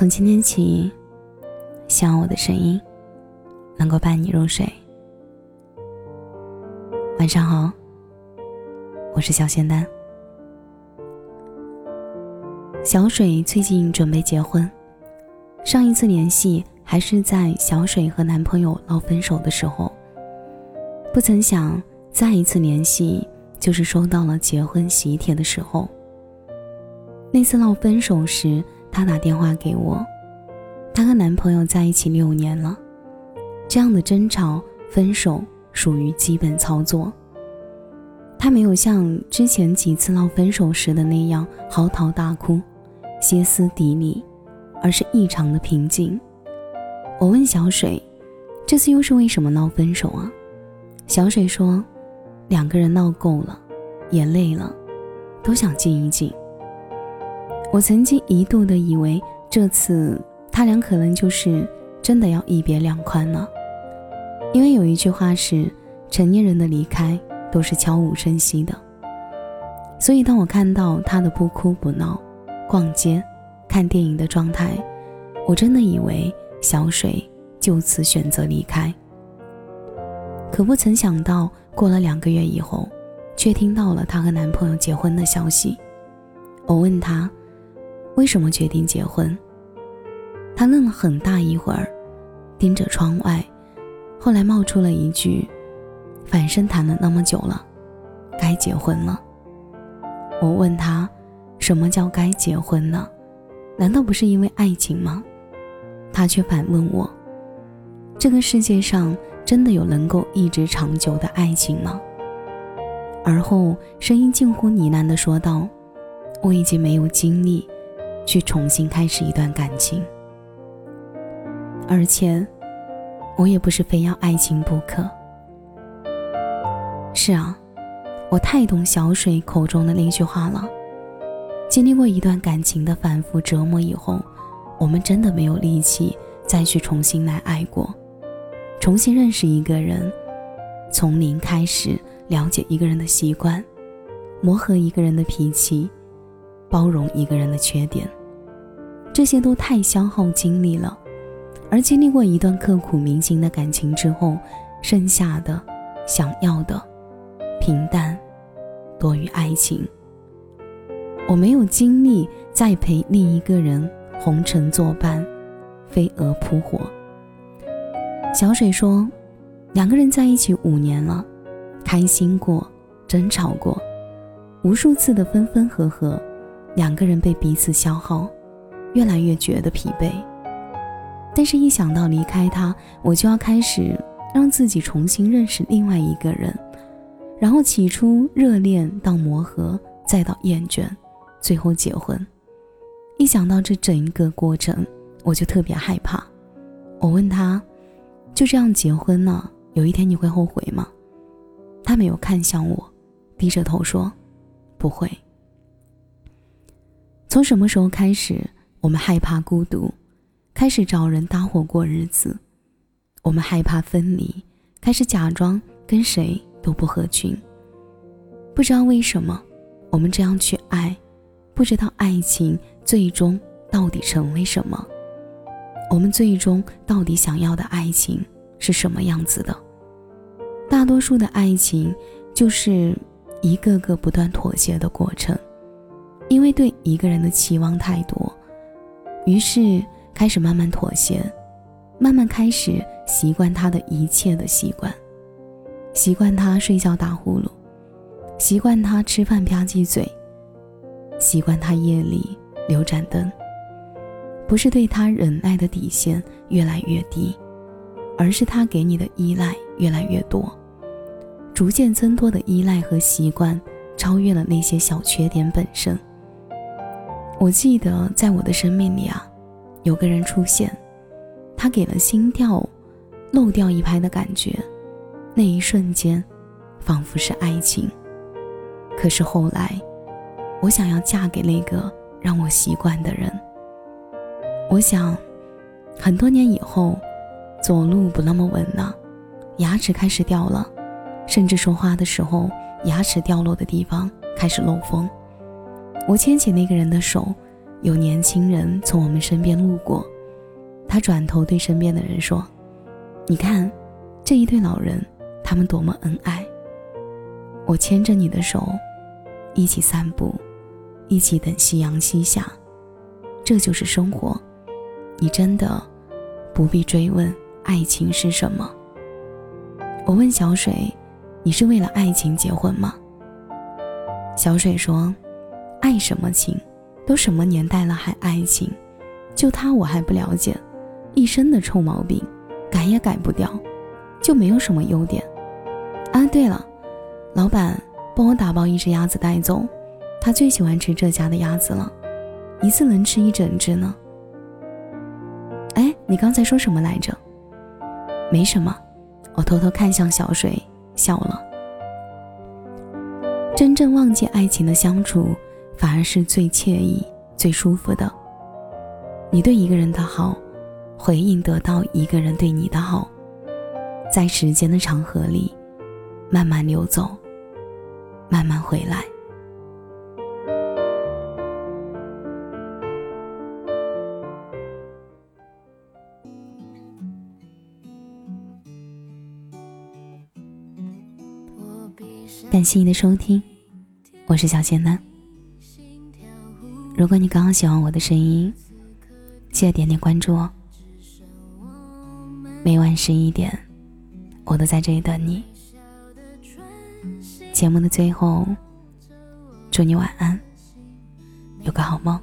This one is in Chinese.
从今天起，希望我的声音能够伴你入睡。晚上好，我是小仙丹。小水最近准备结婚，上一次联系还是在小水和男朋友闹分手的时候。不曾想，再一次联系就是收到了结婚喜帖的时候。那次闹分手时，她打电话给我，她和男朋友在一起六年了，这样的争吵、分手属于基本操作。她没有像之前几次闹分手时的那样嚎啕大哭、歇斯底里，而是异常的平静。我问小水：“这次又是为什么闹分手啊？”小水说：“两个人闹够了，也累了，都想静一静。”我曾经一度的以为，这次他俩可能就是真的要一别两宽了，因为有一句话是：成年人的离开都是悄无声息的。所以当我看到他的不哭不闹、逛街、看电影的状态，我真的以为小水就此选择离开。可不曾想到，过了两个月以后，却听到了她和男朋友结婚的消息。我问她，为什么决定结婚？他愣了很大一会儿，盯着窗外，后来冒出了一句：“反正谈了那么久了，该结婚了。”我问他，什么叫该结婚呢？难道不是因为爱情吗？他却反问我：“这个世界上……”真的有能够一直长久的爱情吗？而后声音近乎呢喃的说道：“我已经没有精力去重新开始一段感情，而且我也不是非要爱情不可。”是啊，我太懂小水口中的那句话了。经历过一段感情的反复折磨以后，我们真的没有力气再去重新来爱过。重新认识一个人，从零开始了解一个人的习惯，磨合一个人的脾气，包容一个人的缺点，这些都太消耗精力了。而经历过一段刻骨铭心的感情之后，剩下的、想要的，平淡多于爱情。我没有精力再陪另一个人红尘作伴，飞蛾扑火。小水说：“两个人在一起五年了，开心过，争吵过，无数次的分分合合，两个人被彼此消耗，越来越觉得疲惫。但是，一想到离开他，我就要开始让自己重新认识另外一个人，然后起初热恋到磨合，再到厌倦，最后结婚。一想到这整一个过程，我就特别害怕。我问他。”就这样结婚了，有一天你会后悔吗？他没有看向我，低着头说：“不会。”从什么时候开始，我们害怕孤独，开始找人搭伙过日子？我们害怕分离，开始假装跟谁都不合群。不知道为什么，我们这样去爱，不知道爱情最终到底成为什么。我们最终到底想要的爱情是什么样子的？大多数的爱情就是一个个不断妥协的过程，因为对一个人的期望太多，于是开始慢慢妥协，慢慢开始习惯他的一切的习惯，习惯他睡觉打呼噜，习惯他吃饭吧唧嘴，习惯他夜里留盏灯。不是对他忍耐的底线越来越低，而是他给你的依赖越来越多，逐渐增多的依赖和习惯超越了那些小缺点本身。我记得在我的生命里啊，有个人出现，他给了心跳漏掉一拍的感觉，那一瞬间，仿佛是爱情。可是后来，我想要嫁给那个让我习惯的人。我想，很多年以后，走路不那么稳了，牙齿开始掉了，甚至说话的时候，牙齿掉落的地方开始漏风。我牵起那个人的手，有年轻人从我们身边路过，他转头对身边的人说：“你看，这一对老人，他们多么恩爱。我牵着你的手，一起散步，一起等夕阳西下，这就是生活。你真的不必追问爱情是什么。”我问小水：“你是为了爱情结婚吗？”小水说：“爱什么情？都什么年代了还爱情？就他我还不了解，一身的臭毛病，改也改不掉，就没有什么优点。啊，对了，老板，帮我打包一只鸭子带走，他最喜欢吃这家的鸭子了，一次能吃一整只呢。”哎，你刚才说什么来着？没什么，我偷偷看向小水，笑了。真正忘记爱情的相处，反而是最惬意、最舒服的。你对一个人的好，回应得到一个人对你的好，在时间的长河里，慢慢流走，慢慢回来。感谢你的收听，我是小仙男。如果你刚刚喜欢我的声音，记得点点关注哦。每晚十一点，我都在这里等你。节目的最后，祝你晚安，有个好梦。